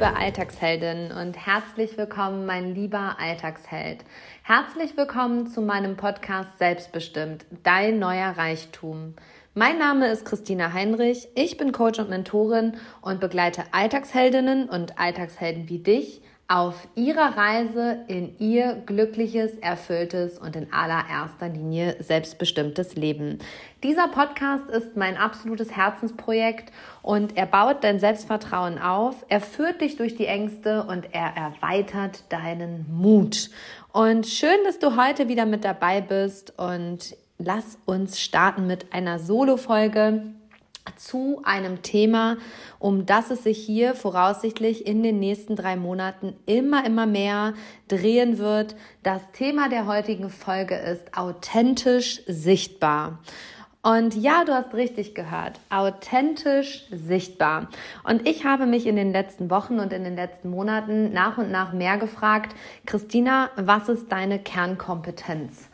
liebe Alltagsheldin und herzlich willkommen, mein lieber Alltagsheld. Herzlich willkommen zu meinem Podcast Selbstbestimmt, dein neuer Reichtum. Mein Name ist Christina Heinrich, ich bin Coach und Mentorin und begleite Alltagsheldinnen und Alltagshelden wie dich auf ihrer Reise in ihr glückliches, erfülltes und in allererster Linie selbstbestimmtes Leben. Dieser Podcast ist mein absolutes Herzensprojekt und er baut dein Selbstvertrauen auf, er führt dich durch die Ängste und er erweitert deinen Mut. Und schön, dass du heute wieder mit dabei bist und lass uns starten mit einer Solo-Folge zu einem Thema, um das es sich hier voraussichtlich in den nächsten drei Monaten immer, immer mehr drehen wird. Das Thema der heutigen Folge ist authentisch sichtbar. Und ja, du hast richtig gehört, authentisch sichtbar. Und ich habe mich in den letzten Wochen und in den letzten Monaten nach und nach mehr gefragt, Christina, was ist deine Kernkompetenz?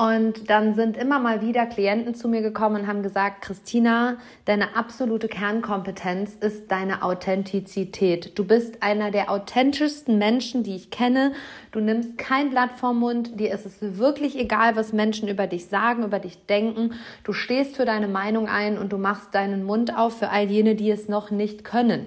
Und dann sind immer mal wieder Klienten zu mir gekommen und haben gesagt, Christina, deine absolute Kernkompetenz ist deine Authentizität. Du bist einer der authentischsten Menschen, die ich kenne. Du nimmst kein Blatt vorm Mund. Dir ist es wirklich egal, was Menschen über dich sagen, über dich denken. Du stehst für deine Meinung ein und du machst deinen Mund auf für all jene, die es noch nicht können.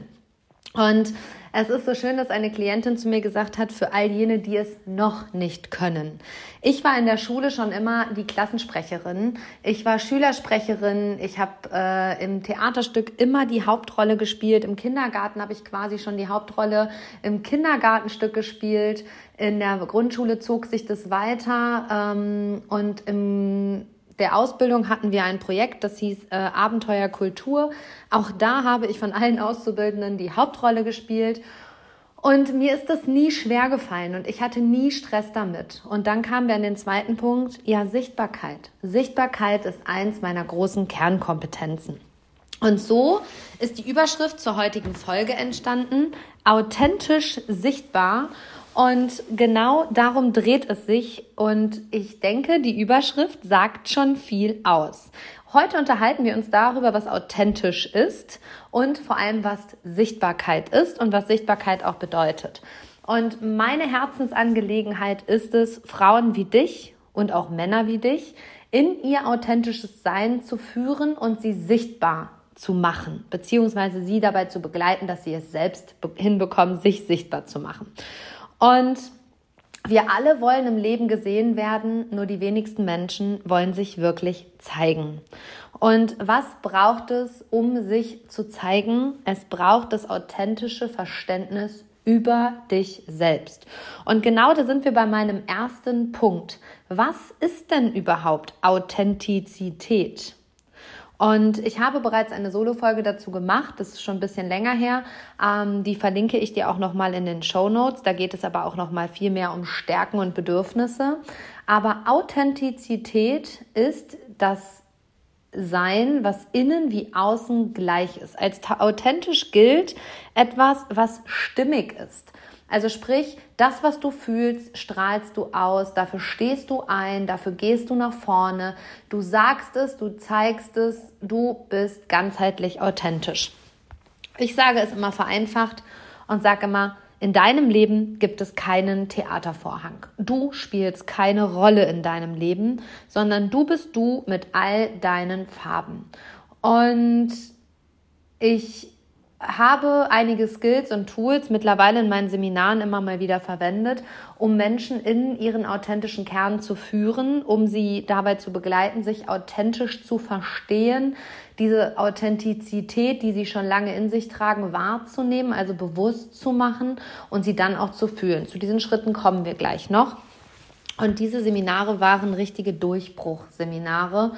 Und es ist so schön, dass eine Klientin zu mir gesagt hat, für all jene, die es noch nicht können. Ich war in der Schule schon immer die Klassensprecherin. Ich war Schülersprecherin. Ich habe äh, im Theaterstück immer die Hauptrolle gespielt. Im Kindergarten habe ich quasi schon die Hauptrolle im Kindergartenstück gespielt. In der Grundschule zog sich das weiter ähm, und im der Ausbildung hatten wir ein Projekt, das hieß äh, Abenteuer Kultur. Auch da habe ich von allen Auszubildenden die Hauptrolle gespielt. Und mir ist das nie schwer gefallen und ich hatte nie Stress damit. Und dann kamen wir an den zweiten Punkt, ja, Sichtbarkeit. Sichtbarkeit ist eins meiner großen Kernkompetenzen. Und so ist die Überschrift zur heutigen Folge entstanden, authentisch sichtbar. Und genau darum dreht es sich. Und ich denke, die Überschrift sagt schon viel aus. Heute unterhalten wir uns darüber, was authentisch ist und vor allem, was Sichtbarkeit ist und was Sichtbarkeit auch bedeutet. Und meine Herzensangelegenheit ist es, Frauen wie dich und auch Männer wie dich in ihr authentisches Sein zu führen und sie sichtbar zu machen, beziehungsweise sie dabei zu begleiten, dass sie es selbst hinbekommen, sich sichtbar zu machen. Und wir alle wollen im Leben gesehen werden, nur die wenigsten Menschen wollen sich wirklich zeigen. Und was braucht es, um sich zu zeigen? Es braucht das authentische Verständnis über dich selbst. Und genau da sind wir bei meinem ersten Punkt. Was ist denn überhaupt Authentizität? Und ich habe bereits eine Solo-Folge dazu gemacht. Das ist schon ein bisschen länger her. Ähm, die verlinke ich dir auch nochmal in den Show Notes. Da geht es aber auch nochmal viel mehr um Stärken und Bedürfnisse. Aber Authentizität ist das sein, was innen wie außen gleich ist. Als authentisch gilt etwas, was stimmig ist. Also sprich, das, was du fühlst, strahlst du aus, dafür stehst du ein, dafür gehst du nach vorne, du sagst es, du zeigst es, du bist ganzheitlich authentisch. Ich sage es immer vereinfacht und sage immer, in deinem Leben gibt es keinen Theatervorhang. Du spielst keine Rolle in deinem Leben, sondern du bist du mit all deinen Farben. Und ich habe einige Skills und Tools mittlerweile in meinen Seminaren immer mal wieder verwendet, um Menschen in ihren authentischen Kern zu führen, um sie dabei zu begleiten, sich authentisch zu verstehen, diese Authentizität, die sie schon lange in sich tragen, wahrzunehmen, also bewusst zu machen und sie dann auch zu fühlen. Zu diesen Schritten kommen wir gleich noch. Und diese Seminare waren richtige Durchbruchseminare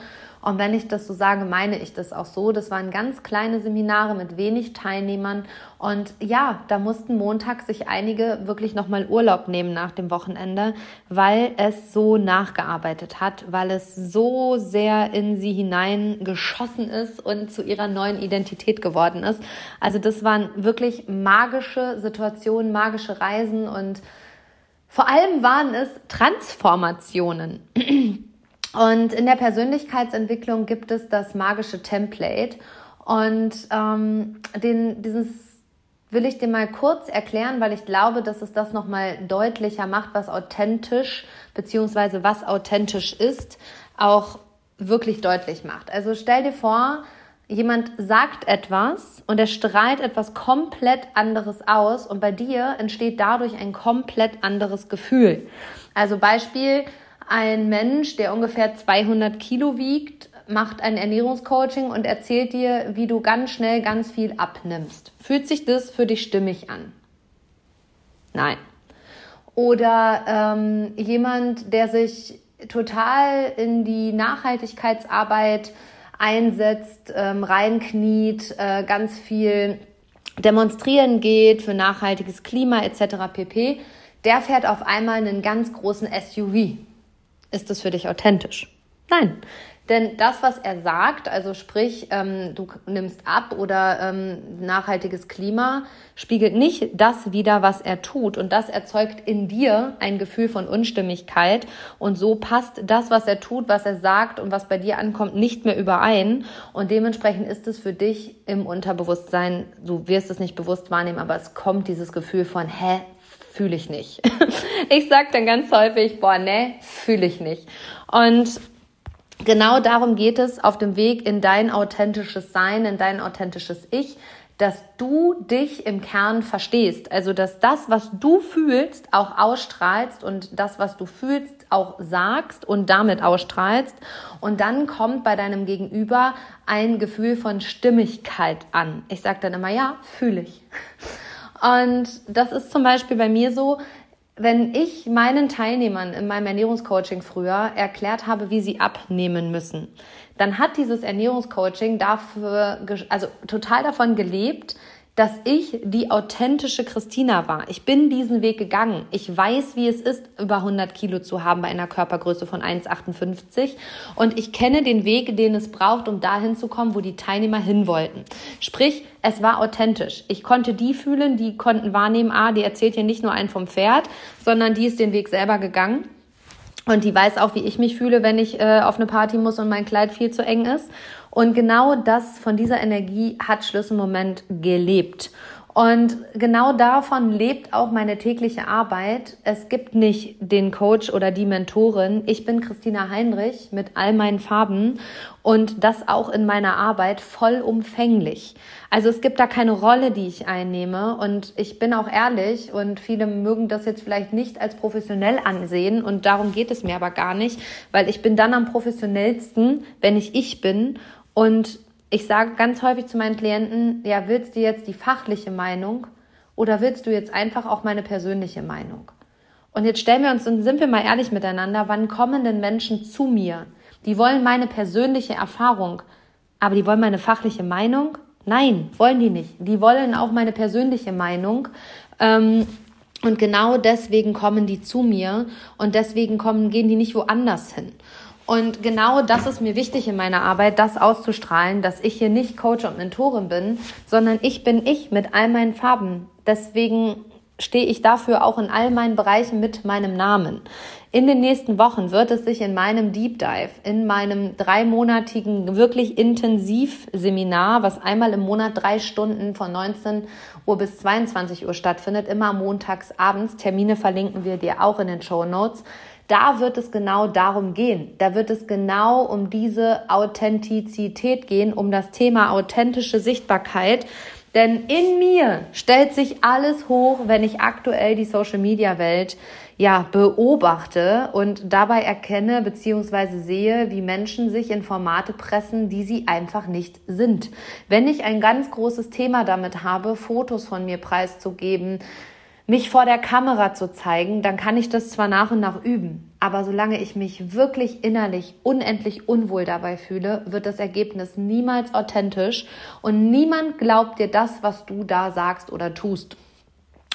und wenn ich das so sage, meine ich das auch so. Das waren ganz kleine Seminare mit wenig Teilnehmern. Und ja, da mussten Montag sich einige wirklich nochmal Urlaub nehmen nach dem Wochenende, weil es so nachgearbeitet hat, weil es so sehr in sie hineingeschossen ist und zu ihrer neuen Identität geworden ist. Also das waren wirklich magische Situationen, magische Reisen und vor allem waren es Transformationen. Und in der Persönlichkeitsentwicklung gibt es das magische Template. Und ähm, den, dieses will ich dir mal kurz erklären, weil ich glaube, dass es das nochmal deutlicher macht, was authentisch beziehungsweise was authentisch ist, auch wirklich deutlich macht. Also stell dir vor, jemand sagt etwas und er strahlt etwas komplett anderes aus und bei dir entsteht dadurch ein komplett anderes Gefühl. Also Beispiel, ein Mensch, der ungefähr 200 Kilo wiegt, macht ein Ernährungscoaching und erzählt dir, wie du ganz schnell ganz viel abnimmst. Fühlt sich das für dich stimmig an? Nein. Oder ähm, jemand, der sich total in die Nachhaltigkeitsarbeit einsetzt, ähm, reinkniet, äh, ganz viel demonstrieren geht für nachhaltiges Klima etc. pp., der fährt auf einmal einen ganz großen SUV. Ist das für dich authentisch? Nein. Denn das, was er sagt, also sprich, ähm, du nimmst ab oder ähm, nachhaltiges Klima, spiegelt nicht das wider, was er tut. Und das erzeugt in dir ein Gefühl von Unstimmigkeit. Und so passt das, was er tut, was er sagt und was bei dir ankommt, nicht mehr überein. Und dementsprechend ist es für dich im Unterbewusstsein, du wirst es nicht bewusst wahrnehmen, aber es kommt dieses Gefühl von, hä, fühle ich nicht. ich sage dann ganz häufig, boah, ne, fühle ich nicht. Und genau darum geht es auf dem Weg in dein authentisches Sein, in dein authentisches Ich, dass du dich im Kern verstehst. Also, dass das, was du fühlst, auch ausstrahlst und das, was du fühlst, auch sagst und damit ausstrahlst. Und dann kommt bei deinem Gegenüber ein Gefühl von Stimmigkeit an. Ich sage dann immer, ja, fühle ich. Und das ist zum Beispiel bei mir so, wenn ich meinen Teilnehmern in meinem Ernährungscoaching früher erklärt habe, wie sie abnehmen müssen, dann hat dieses Ernährungscoaching dafür, also total davon gelebt, dass ich die authentische Christina war. Ich bin diesen Weg gegangen. Ich weiß, wie es ist, über 100 Kilo zu haben bei einer Körpergröße von 1,58. Und ich kenne den Weg, den es braucht, um dahin zu kommen, wo die Teilnehmer hin wollten. Sprich, es war authentisch. Ich konnte die fühlen, die konnten wahrnehmen, ah, die erzählt hier nicht nur einen vom Pferd, sondern die ist den Weg selber gegangen. Und die weiß auch, wie ich mich fühle, wenn ich äh, auf eine Party muss und mein Kleid viel zu eng ist. Und genau das, von dieser Energie hat Schlüsselmoment gelebt. Und genau davon lebt auch meine tägliche Arbeit. Es gibt nicht den Coach oder die Mentorin. Ich bin Christina Heinrich mit all meinen Farben und das auch in meiner Arbeit vollumfänglich. Also es gibt da keine Rolle, die ich einnehme und ich bin auch ehrlich und viele mögen das jetzt vielleicht nicht als professionell ansehen und darum geht es mir aber gar nicht, weil ich bin dann am professionellsten, wenn ich ich bin und ich sage ganz häufig zu meinen Klienten, ja, willst du jetzt die fachliche Meinung oder willst du jetzt einfach auch meine persönliche Meinung? Und jetzt stellen wir uns und sind wir mal ehrlich miteinander, wann kommen denn Menschen zu mir? Die wollen meine persönliche Erfahrung, aber die wollen meine fachliche Meinung? Nein, wollen die nicht. Die wollen auch meine persönliche Meinung. Ähm, und genau deswegen kommen die zu mir und deswegen kommen, gehen die nicht woanders hin. Und genau das ist mir wichtig in meiner Arbeit, das auszustrahlen, dass ich hier nicht Coach und Mentorin bin, sondern ich bin ich mit all meinen Farben. Deswegen stehe ich dafür auch in all meinen Bereichen mit meinem Namen. In den nächsten Wochen wird es sich in meinem Deep Dive, in meinem dreimonatigen, wirklich intensiv Seminar, was einmal im Monat drei Stunden von 19 Uhr bis 22 Uhr stattfindet, immer montags abends. Termine verlinken wir dir auch in den Show Notes da wird es genau darum gehen. Da wird es genau um diese Authentizität gehen, um das Thema authentische Sichtbarkeit. Denn in mir stellt sich alles hoch, wenn ich aktuell die Social Media Welt ja, beobachte und dabei erkenne bzw. sehe, wie Menschen sich in Formate pressen, die sie einfach nicht sind. Wenn ich ein ganz großes Thema damit habe, Fotos von mir preiszugeben, mich vor der Kamera zu zeigen, dann kann ich das zwar nach und nach üben, aber solange ich mich wirklich innerlich unendlich unwohl dabei fühle, wird das Ergebnis niemals authentisch und niemand glaubt dir das, was du da sagst oder tust.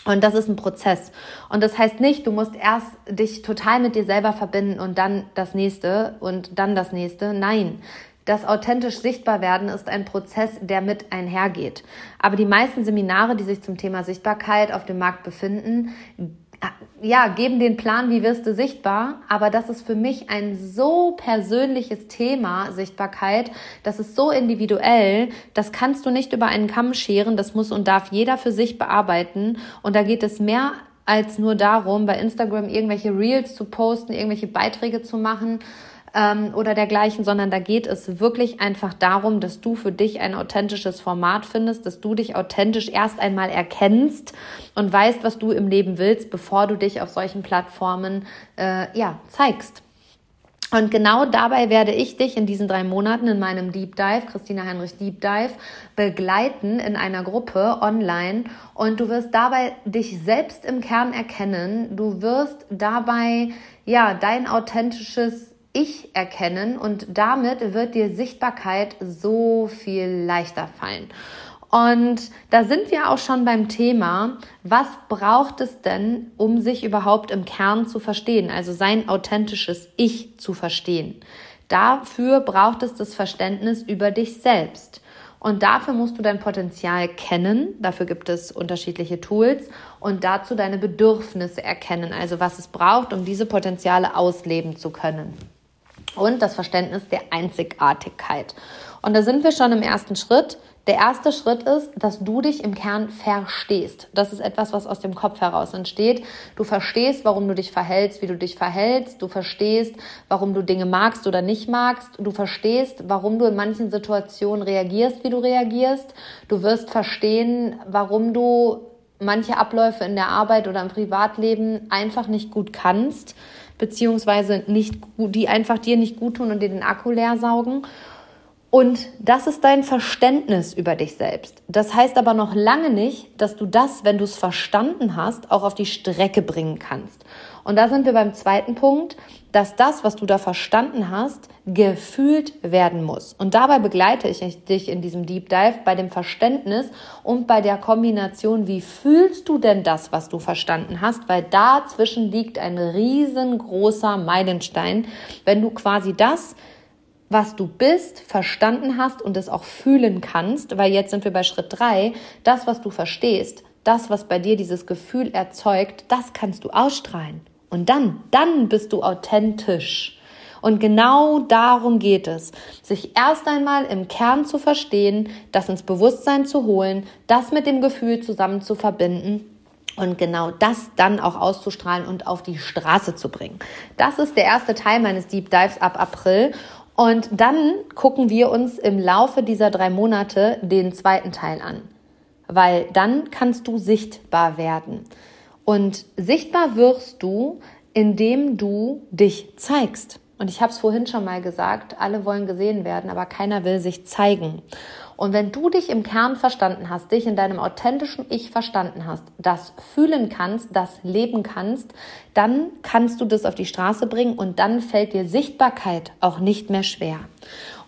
Und das ist ein Prozess. Und das heißt nicht, du musst erst dich total mit dir selber verbinden und dann das nächste und dann das nächste. Nein, das authentisch sichtbar werden ist ein Prozess, der mit einhergeht. Aber die meisten Seminare, die sich zum Thema Sichtbarkeit auf dem Markt befinden, ja, geben den Plan, wie wirst du sichtbar, aber das ist für mich ein so persönliches Thema, Sichtbarkeit, das ist so individuell, das kannst du nicht über einen Kamm scheren, das muss und darf jeder für sich bearbeiten. Und da geht es mehr als nur darum, bei Instagram irgendwelche Reels zu posten, irgendwelche Beiträge zu machen ähm, oder dergleichen, sondern da geht es wirklich einfach darum, dass du für dich ein authentisches Format findest, dass du dich authentisch erst einmal erkennst und weißt, was du im Leben willst, bevor du dich auf solchen Plattformen äh, ja zeigst. Und genau dabei werde ich dich in diesen drei Monaten in meinem Deep Dive, Christina Heinrich Deep Dive, begleiten in einer Gruppe online. Und du wirst dabei dich selbst im Kern erkennen. Du wirst dabei, ja, dein authentisches ich erkennen und damit wird dir Sichtbarkeit so viel leichter fallen. Und da sind wir auch schon beim Thema, was braucht es denn, um sich überhaupt im Kern zu verstehen, also sein authentisches Ich zu verstehen. Dafür braucht es das Verständnis über dich selbst. Und dafür musst du dein Potenzial kennen. Dafür gibt es unterschiedliche Tools und dazu deine Bedürfnisse erkennen, also was es braucht, um diese Potenziale ausleben zu können und das Verständnis der Einzigartigkeit. Und da sind wir schon im ersten Schritt. Der erste Schritt ist, dass du dich im Kern verstehst. Das ist etwas, was aus dem Kopf heraus entsteht. Du verstehst, warum du dich verhältst, wie du dich verhältst. Du verstehst, warum du Dinge magst oder nicht magst. Du verstehst, warum du in manchen Situationen reagierst, wie du reagierst. Du wirst verstehen, warum du manche Abläufe in der Arbeit oder im Privatleben einfach nicht gut kannst beziehungsweise nicht, die einfach dir nicht gut tun und dir den Akku leer saugen. Und das ist dein Verständnis über dich selbst. Das heißt aber noch lange nicht, dass du das, wenn du es verstanden hast, auch auf die Strecke bringen kannst. Und da sind wir beim zweiten Punkt, dass das, was du da verstanden hast, gefühlt werden muss. Und dabei begleite ich dich in diesem Deep Dive bei dem Verständnis und bei der Kombination, wie fühlst du denn das, was du verstanden hast, weil dazwischen liegt ein riesengroßer Meilenstein, wenn du quasi das was du bist, verstanden hast und es auch fühlen kannst, weil jetzt sind wir bei Schritt drei, das, was du verstehst, das, was bei dir dieses Gefühl erzeugt, das kannst du ausstrahlen. Und dann, dann bist du authentisch. Und genau darum geht es, sich erst einmal im Kern zu verstehen, das ins Bewusstsein zu holen, das mit dem Gefühl zusammen zu verbinden und genau das dann auch auszustrahlen und auf die Straße zu bringen. Das ist der erste Teil meines Deep Dives ab April und dann gucken wir uns im Laufe dieser drei Monate den zweiten Teil an, weil dann kannst du sichtbar werden. Und sichtbar wirst du, indem du dich zeigst. Und ich habe es vorhin schon mal gesagt, alle wollen gesehen werden, aber keiner will sich zeigen. Und wenn du dich im Kern verstanden hast, dich in deinem authentischen Ich verstanden hast, das fühlen kannst, das leben kannst, dann kannst du das auf die Straße bringen und dann fällt dir Sichtbarkeit auch nicht mehr schwer.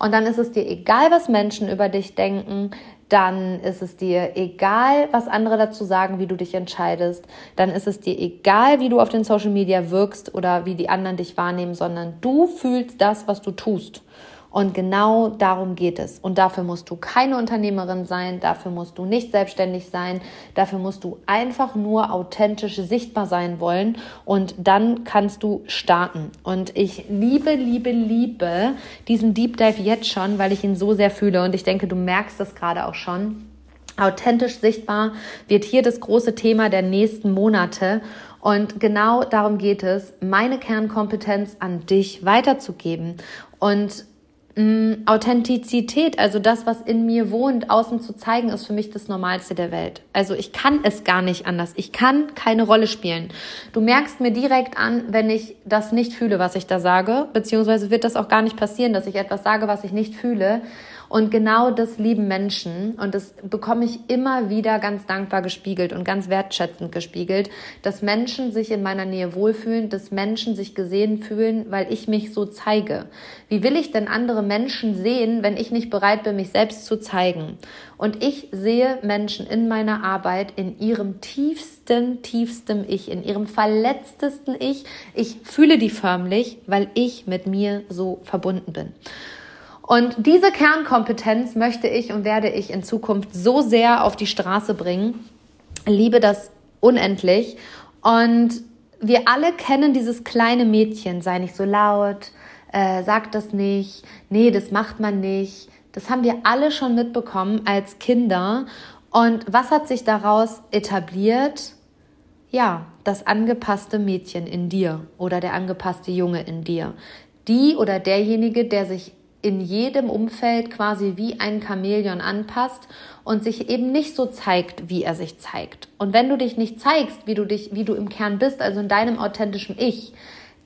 Und dann ist es dir egal, was Menschen über dich denken, dann ist es dir egal, was andere dazu sagen, wie du dich entscheidest, dann ist es dir egal, wie du auf den Social Media wirkst oder wie die anderen dich wahrnehmen, sondern du fühlst das, was du tust. Und genau darum geht es. Und dafür musst du keine Unternehmerin sein, dafür musst du nicht selbstständig sein, dafür musst du einfach nur authentisch sichtbar sein wollen und dann kannst du starten. Und ich liebe, liebe, liebe diesen Deep Dive jetzt schon, weil ich ihn so sehr fühle und ich denke, du merkst das gerade auch schon. Authentisch sichtbar wird hier das große Thema der nächsten Monate. Und genau darum geht es, meine Kernkompetenz an dich weiterzugeben. Und Mm, Authentizität, also das, was in mir wohnt, außen zu zeigen, ist für mich das Normalste der Welt. Also ich kann es gar nicht anders. Ich kann keine Rolle spielen. Du merkst mir direkt an, wenn ich das nicht fühle, was ich da sage, beziehungsweise wird das auch gar nicht passieren, dass ich etwas sage, was ich nicht fühle. Und genau das lieben Menschen und das bekomme ich immer wieder ganz dankbar gespiegelt und ganz wertschätzend gespiegelt, dass Menschen sich in meiner Nähe wohlfühlen, dass Menschen sich gesehen fühlen, weil ich mich so zeige. Wie will ich denn andere Menschen sehen, wenn ich nicht bereit bin, mich selbst zu zeigen? Und ich sehe Menschen in meiner Arbeit in ihrem tiefsten, tiefstem Ich, in ihrem verletztesten Ich. Ich fühle die förmlich, weil ich mit mir so verbunden bin. Und diese Kernkompetenz möchte ich und werde ich in Zukunft so sehr auf die Straße bringen. Liebe das unendlich. Und wir alle kennen dieses kleine Mädchen, sei nicht so laut, äh, sag das nicht, nee, das macht man nicht. Das haben wir alle schon mitbekommen als Kinder. Und was hat sich daraus etabliert? Ja, das angepasste Mädchen in dir oder der angepasste Junge in dir. Die oder derjenige, der sich in jedem Umfeld quasi wie ein Chamäleon anpasst und sich eben nicht so zeigt, wie er sich zeigt. Und wenn du dich nicht zeigst, wie du dich, wie du im Kern bist, also in deinem authentischen Ich,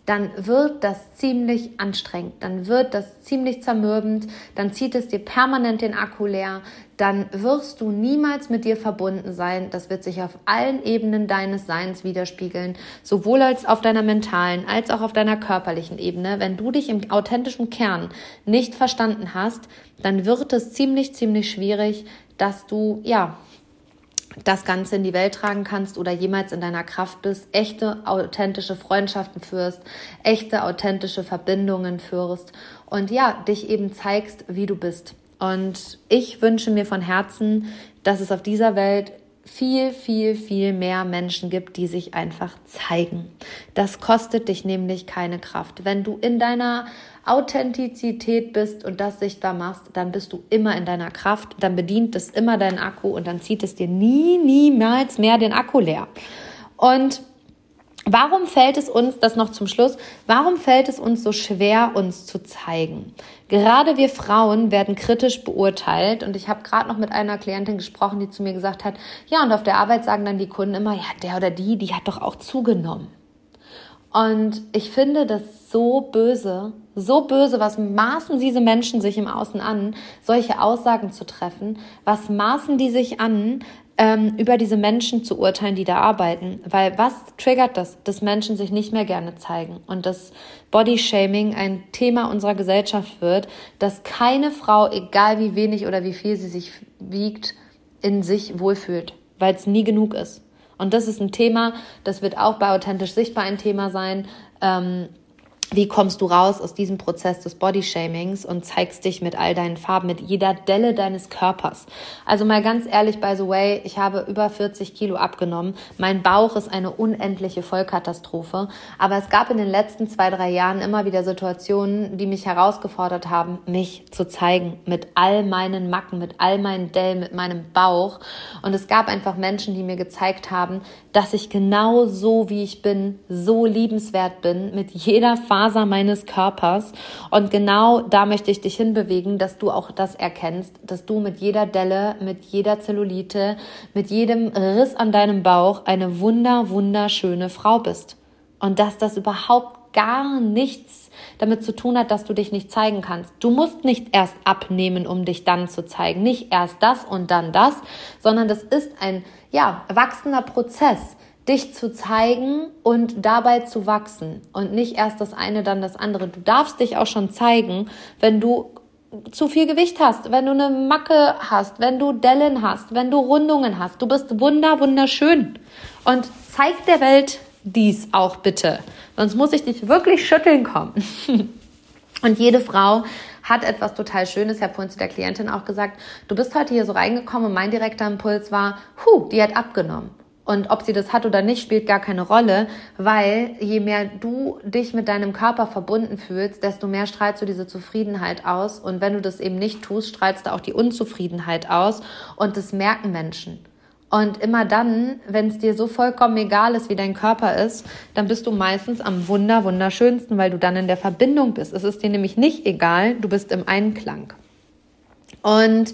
dann wird das ziemlich anstrengend, dann wird das ziemlich zermürbend, dann zieht es dir permanent den Akku leer, dann wirst du niemals mit dir verbunden sein. Das wird sich auf allen Ebenen deines Seins widerspiegeln, sowohl als auf deiner mentalen als auch auf deiner körperlichen Ebene. Wenn du dich im authentischen Kern nicht verstanden hast, dann wird es ziemlich, ziemlich schwierig, dass du, ja, das Ganze in die Welt tragen kannst oder jemals in deiner Kraft bist, echte, authentische Freundschaften führst, echte, authentische Verbindungen führst und ja, dich eben zeigst, wie du bist. Und ich wünsche mir von Herzen, dass es auf dieser Welt viel, viel, viel mehr Menschen gibt, die sich einfach zeigen. Das kostet dich nämlich keine Kraft. Wenn du in deiner Authentizität bist und das sichtbar machst, dann bist du immer in deiner Kraft, dann bedient es immer deinen Akku und dann zieht es dir nie, niemals mehr den Akku leer. Und Warum fällt es uns, das noch zum Schluss, warum fällt es uns so schwer, uns zu zeigen? Gerade wir Frauen werden kritisch beurteilt und ich habe gerade noch mit einer Klientin gesprochen, die zu mir gesagt hat, ja, und auf der Arbeit sagen dann die Kunden immer, ja, der oder die, die hat doch auch zugenommen. Und ich finde das so böse, so böse, was maßen diese Menschen sich im Außen an, solche Aussagen zu treffen? Was maßen die sich an, ähm, über diese Menschen zu urteilen, die da arbeiten? Weil was triggert das, dass Menschen sich nicht mehr gerne zeigen und dass Bodyshaming ein Thema unserer Gesellschaft wird, dass keine Frau, egal wie wenig oder wie viel sie sich wiegt, in sich wohlfühlt, weil es nie genug ist. Und das ist ein Thema, das wird auch bei authentisch sichtbar ein Thema sein. Ähm, wie kommst du raus aus diesem Prozess des Bodyshamings und zeigst dich mit all deinen Farben, mit jeder Delle deines Körpers. Also mal ganz ehrlich, by the way, ich habe über 40 Kilo abgenommen. Mein Bauch ist eine unendliche Vollkatastrophe. Aber es gab in den letzten zwei, drei Jahren immer wieder Situationen, die mich herausgefordert haben, mich zu zeigen. Mit all meinen Macken, mit all meinen Dellen, mit meinem Bauch. Und es gab einfach Menschen, die mir gezeigt haben, dass ich genau so, wie ich bin, so liebenswert bin, mit jeder Farbe Faser meines Körpers. Und genau da möchte ich dich hinbewegen, dass du auch das erkennst, dass du mit jeder Delle, mit jeder Zellulite, mit jedem Riss an deinem Bauch eine wunder, wunderschöne Frau bist. Und dass das überhaupt gar nichts damit zu tun hat, dass du dich nicht zeigen kannst. Du musst nicht erst abnehmen, um dich dann zu zeigen. Nicht erst das und dann das, sondern das ist ein, ja, wachsender Prozess dich zu zeigen und dabei zu wachsen und nicht erst das eine, dann das andere. Du darfst dich auch schon zeigen, wenn du zu viel Gewicht hast, wenn du eine Macke hast, wenn du Dellen hast, wenn du Rundungen hast. Du bist wunder, wunderschön. Und zeig der Welt dies auch bitte. Sonst muss ich dich wirklich schütteln kommen. Und jede Frau hat etwas total Schönes. Ich habe vorhin zu der Klientin auch gesagt, du bist heute hier so reingekommen und mein direkter Impuls war, hu, die hat abgenommen. Und ob sie das hat oder nicht, spielt gar keine Rolle, weil je mehr du dich mit deinem Körper verbunden fühlst, desto mehr strahlst du diese Zufriedenheit aus. Und wenn du das eben nicht tust, strahlst du auch die Unzufriedenheit aus. Und das merken Menschen. Und immer dann, wenn es dir so vollkommen egal ist, wie dein Körper ist, dann bist du meistens am wunder, wunderschönsten, weil du dann in der Verbindung bist. Es ist dir nämlich nicht egal, du bist im Einklang. Und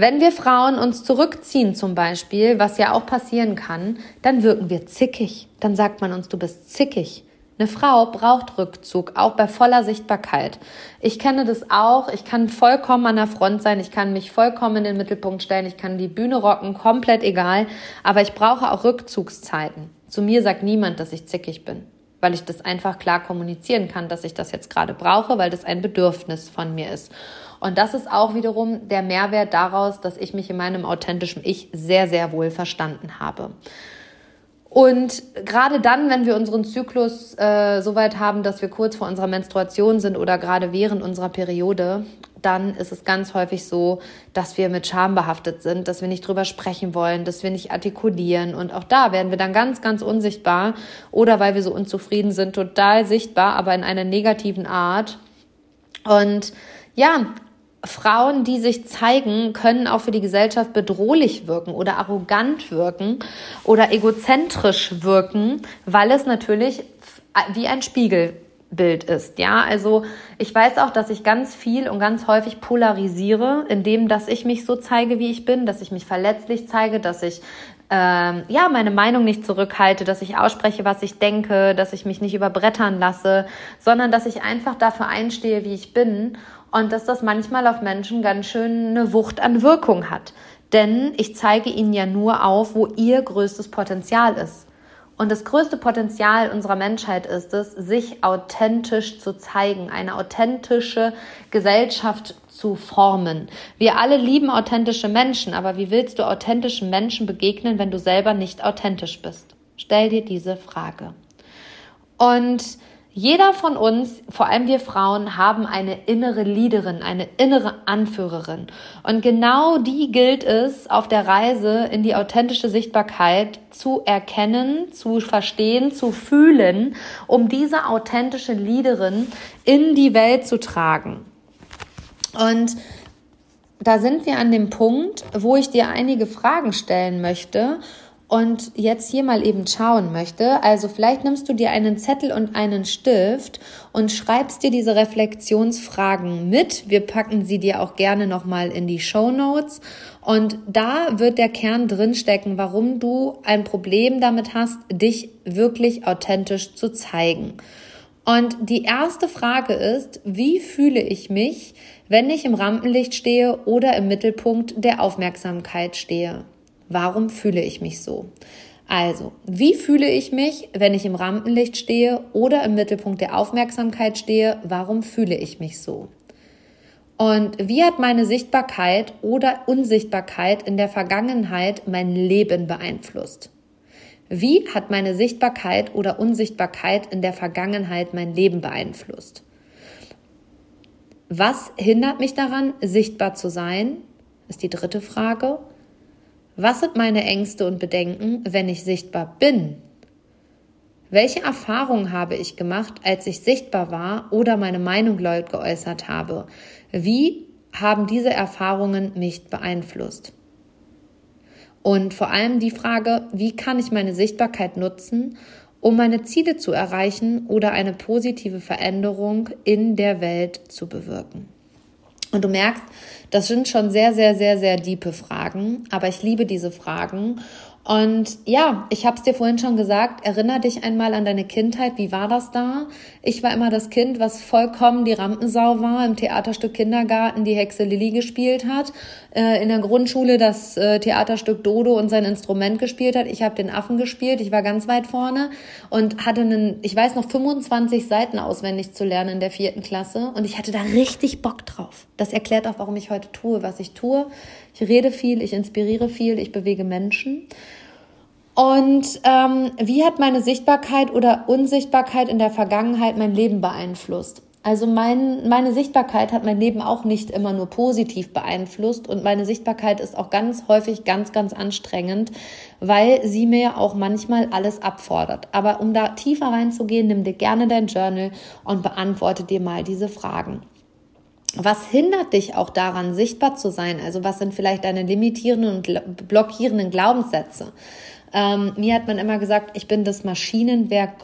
wenn wir Frauen uns zurückziehen zum Beispiel, was ja auch passieren kann, dann wirken wir zickig. Dann sagt man uns, du bist zickig. Eine Frau braucht Rückzug, auch bei voller Sichtbarkeit. Ich kenne das auch. Ich kann vollkommen an der Front sein. Ich kann mich vollkommen in den Mittelpunkt stellen. Ich kann die Bühne rocken, komplett egal. Aber ich brauche auch Rückzugszeiten. Zu mir sagt niemand, dass ich zickig bin, weil ich das einfach klar kommunizieren kann, dass ich das jetzt gerade brauche, weil das ein Bedürfnis von mir ist. Und das ist auch wiederum der Mehrwert daraus, dass ich mich in meinem authentischen Ich sehr, sehr wohl verstanden habe. Und gerade dann, wenn wir unseren Zyklus äh, so weit haben, dass wir kurz vor unserer Menstruation sind oder gerade während unserer Periode, dann ist es ganz häufig so, dass wir mit Scham behaftet sind, dass wir nicht drüber sprechen wollen, dass wir nicht artikulieren. Und auch da werden wir dann ganz, ganz unsichtbar oder weil wir so unzufrieden sind, total sichtbar, aber in einer negativen Art. Und ja, Frauen, die sich zeigen, können auch für die Gesellschaft bedrohlich wirken oder arrogant wirken oder egozentrisch wirken, weil es natürlich wie ein Spiegelbild ist. Ja, also ich weiß auch, dass ich ganz viel und ganz häufig polarisiere, indem dass ich mich so zeige, wie ich bin, dass ich mich verletzlich zeige, dass ich ähm, ja meine Meinung nicht zurückhalte, dass ich ausspreche, was ich denke, dass ich mich nicht überbrettern lasse, sondern dass ich einfach dafür einstehe, wie ich bin und dass das manchmal auf Menschen ganz schön eine Wucht an Wirkung hat. Denn ich zeige ihnen ja nur auf, wo ihr größtes Potenzial ist. Und das größte Potenzial unserer Menschheit ist es, sich authentisch zu zeigen, eine authentische Gesellschaft zu formen. Wir alle lieben authentische Menschen, aber wie willst du authentischen Menschen begegnen, wenn du selber nicht authentisch bist? Stell dir diese Frage. Und jeder von uns, vor allem wir Frauen, haben eine innere Leaderin, eine innere Anführerin. Und genau die gilt es auf der Reise in die authentische Sichtbarkeit zu erkennen, zu verstehen, zu fühlen, um diese authentische Leaderin in die Welt zu tragen. Und da sind wir an dem Punkt, wo ich dir einige Fragen stellen möchte und jetzt hier mal eben schauen möchte. Also vielleicht nimmst du dir einen Zettel und einen Stift und schreibst dir diese Reflexionsfragen mit. Wir packen sie dir auch gerne nochmal in die Show Notes. Und da wird der Kern drinstecken, warum du ein Problem damit hast, dich wirklich authentisch zu zeigen. Und die erste Frage ist, wie fühle ich mich, wenn ich im Rampenlicht stehe oder im Mittelpunkt der Aufmerksamkeit stehe? Warum fühle ich mich so? Also, wie fühle ich mich, wenn ich im Rampenlicht stehe oder im Mittelpunkt der Aufmerksamkeit stehe? Warum fühle ich mich so? Und wie hat meine Sichtbarkeit oder Unsichtbarkeit in der Vergangenheit mein Leben beeinflusst? Wie hat meine Sichtbarkeit oder Unsichtbarkeit in der Vergangenheit mein Leben beeinflusst? Was hindert mich daran, sichtbar zu sein? Ist die dritte Frage. Was sind meine Ängste und Bedenken, wenn ich sichtbar bin? Welche Erfahrungen habe ich gemacht, als ich sichtbar war oder meine Meinung laut geäußert habe? Wie haben diese Erfahrungen mich beeinflusst? Und vor allem die Frage, wie kann ich meine Sichtbarkeit nutzen, um meine Ziele zu erreichen oder eine positive Veränderung in der Welt zu bewirken? Und du merkst, das sind schon sehr, sehr, sehr, sehr diepe Fragen, aber ich liebe diese Fragen und ja, ich habe es dir vorhin schon gesagt, erinnere dich einmal an deine Kindheit. Wie war das da? Ich war immer das Kind, was vollkommen die Rampensau war, im Theaterstück Kindergarten die Hexe Lilly gespielt hat, äh, in der Grundschule das äh, Theaterstück Dodo und sein Instrument gespielt hat. Ich habe den Affen gespielt, ich war ganz weit vorne und hatte einen, ich weiß noch, 25 Seiten auswendig zu lernen in der vierten Klasse und ich hatte da richtig Bock drauf. Das erklärt auch, warum ich heute tue, was ich tue. Ich rede viel, ich inspiriere viel, ich bewege Menschen. Und ähm, wie hat meine Sichtbarkeit oder Unsichtbarkeit in der Vergangenheit mein Leben beeinflusst? Also mein, meine Sichtbarkeit hat mein Leben auch nicht immer nur positiv beeinflusst und meine Sichtbarkeit ist auch ganz häufig ganz, ganz anstrengend, weil sie mir auch manchmal alles abfordert. Aber um da tiefer reinzugehen, nimm dir gerne dein Journal und beantworte dir mal diese Fragen. Was hindert dich auch daran, sichtbar zu sein? Also was sind vielleicht deine limitierenden und blockierenden Glaubenssätze? Ähm, mir hat man immer gesagt, ich bin das Maschinengewehr,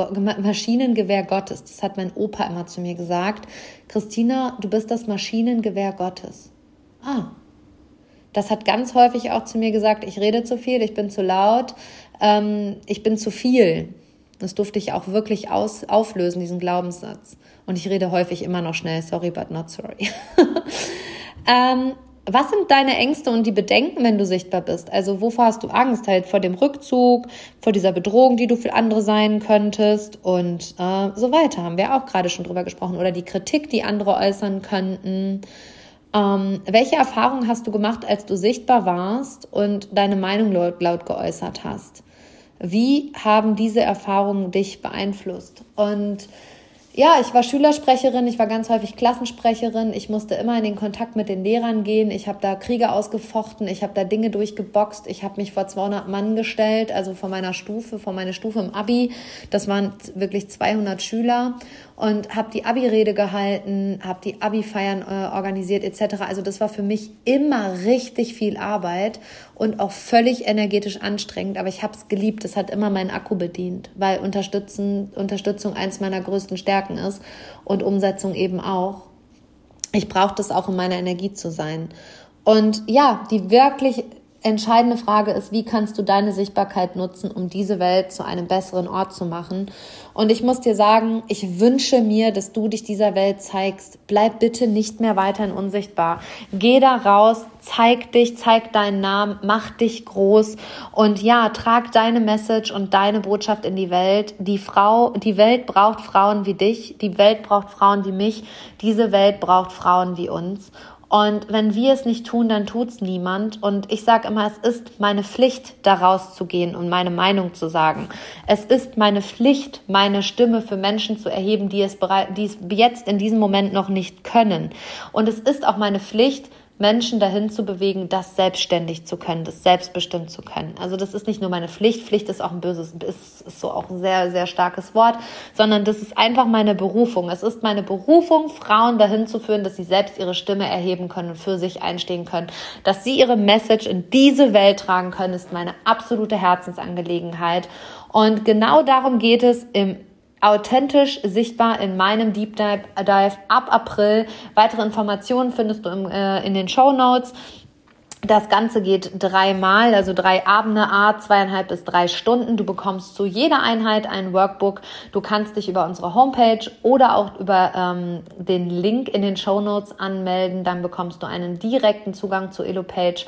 Maschinengewehr Gottes. Das hat mein Opa immer zu mir gesagt. Christina, du bist das Maschinengewehr Gottes. Ah. Das hat ganz häufig auch zu mir gesagt, ich rede zu viel, ich bin zu laut, ähm, ich bin zu viel. Das durfte ich auch wirklich aus, auflösen, diesen Glaubenssatz. Und ich rede häufig immer noch schnell, sorry, but not sorry. ähm, was sind deine Ängste und die Bedenken, wenn du sichtbar bist? Also wovor hast du Angst? Halt vor dem Rückzug, vor dieser Bedrohung, die du für andere sein könntest und äh, so weiter. Haben wir auch gerade schon drüber gesprochen. Oder die Kritik, die andere äußern könnten. Ähm, welche Erfahrungen hast du gemacht, als du sichtbar warst und deine Meinung laut, laut geäußert hast? Wie haben diese Erfahrungen dich beeinflusst? Und ja, ich war Schülersprecherin, ich war ganz häufig Klassensprecherin, ich musste immer in den Kontakt mit den Lehrern gehen, ich habe da Kriege ausgefochten, ich habe da Dinge durchgeboxt, ich habe mich vor 200 Mann gestellt, also vor meiner Stufe, vor meiner Stufe im Abi, das waren wirklich 200 Schüler und habe die Abi-Rede gehalten, habe die Abi-Feiern äh, organisiert etc. Also das war für mich immer richtig viel Arbeit und auch völlig energetisch anstrengend, aber ich habe es geliebt, es hat immer meinen Akku bedient, weil Unterstützen, Unterstützung eins meiner größten Stärken ist und Umsetzung eben auch. Ich brauche das auch, um meine Energie zu sein. Und ja, die wirklich entscheidende Frage ist, wie kannst du deine Sichtbarkeit nutzen, um diese Welt zu einem besseren Ort zu machen? Und ich muss dir sagen, ich wünsche mir, dass du dich dieser Welt zeigst. Bleib bitte nicht mehr weiterhin unsichtbar. Geh da raus, zeig dich, zeig deinen Namen, mach dich groß und ja, trag deine Message und deine Botschaft in die Welt. Die Frau, die Welt braucht Frauen wie dich, die Welt braucht Frauen wie mich, diese Welt braucht Frauen wie uns. Und wenn wir es nicht tun, dann tut's niemand. Und ich sage immer, es ist meine Pflicht, da rauszugehen und meine Meinung zu sagen. Es ist meine Pflicht, meine Stimme für Menschen zu erheben, die es, bereit, die es jetzt in diesem Moment noch nicht können. Und es ist auch meine Pflicht, Menschen dahin zu bewegen, das selbstständig zu können, das selbstbestimmt zu können. Also das ist nicht nur meine Pflicht, Pflicht ist auch ein böses, ist, ist so auch ein sehr, sehr starkes Wort, sondern das ist einfach meine Berufung. Es ist meine Berufung, Frauen dahin zu führen, dass sie selbst ihre Stimme erheben können und für sich einstehen können. Dass sie ihre Message in diese Welt tragen können, ist meine absolute Herzensangelegenheit. Und genau darum geht es im authentisch sichtbar in meinem Deep Dive, ab April. Weitere Informationen findest du im, äh, in den Show Notes. Das Ganze geht dreimal, also drei Abende, a zweieinhalb bis drei Stunden. Du bekommst zu jeder Einheit ein Workbook. Du kannst dich über unsere Homepage oder auch über ähm, den Link in den Show Notes anmelden. Dann bekommst du einen direkten Zugang zur Elo-Page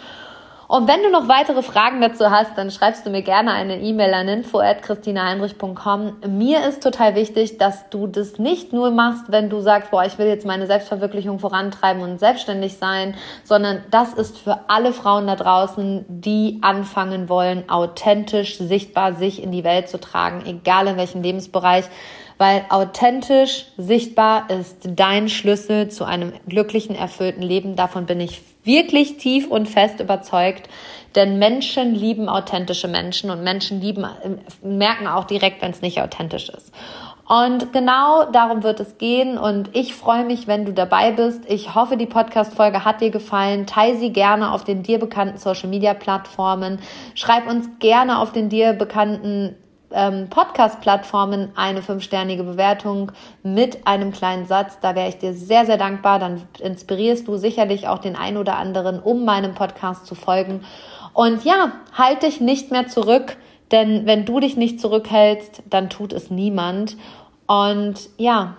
und wenn du noch weitere Fragen dazu hast, dann schreibst du mir gerne eine E-Mail an info@christinaheinrich.com. Mir ist total wichtig, dass du das nicht nur machst, wenn du sagst, boah, ich will jetzt meine Selbstverwirklichung vorantreiben und selbstständig sein, sondern das ist für alle Frauen da draußen, die anfangen wollen, authentisch sichtbar sich in die Welt zu tragen, egal in welchem Lebensbereich weil authentisch sichtbar ist dein Schlüssel zu einem glücklichen, erfüllten Leben. Davon bin ich wirklich tief und fest überzeugt, denn Menschen lieben authentische Menschen und Menschen lieben, merken auch direkt, wenn es nicht authentisch ist. Und genau darum wird es gehen und ich freue mich, wenn du dabei bist. Ich hoffe, die Podcast-Folge hat dir gefallen. Teil sie gerne auf den dir bekannten Social-Media-Plattformen. Schreib uns gerne auf den dir bekannten ähm, Podcast-Plattformen eine fünfsternige Bewertung mit einem kleinen Satz. Da wäre ich dir sehr, sehr dankbar. Dann inspirierst du sicherlich auch den einen oder anderen, um meinem Podcast zu folgen. Und ja, halt dich nicht mehr zurück, denn wenn du dich nicht zurückhältst, dann tut es niemand. Und ja,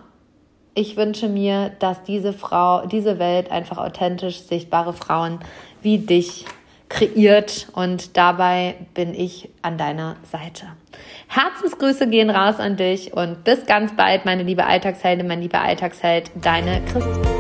ich wünsche mir, dass diese Frau, diese Welt einfach authentisch sichtbare Frauen wie dich kreiert und dabei bin ich an deiner Seite. Herzensgrüße gehen raus an dich und bis ganz bald, meine liebe Alltagsheldin, mein lieber Alltagsheld, deine Christine.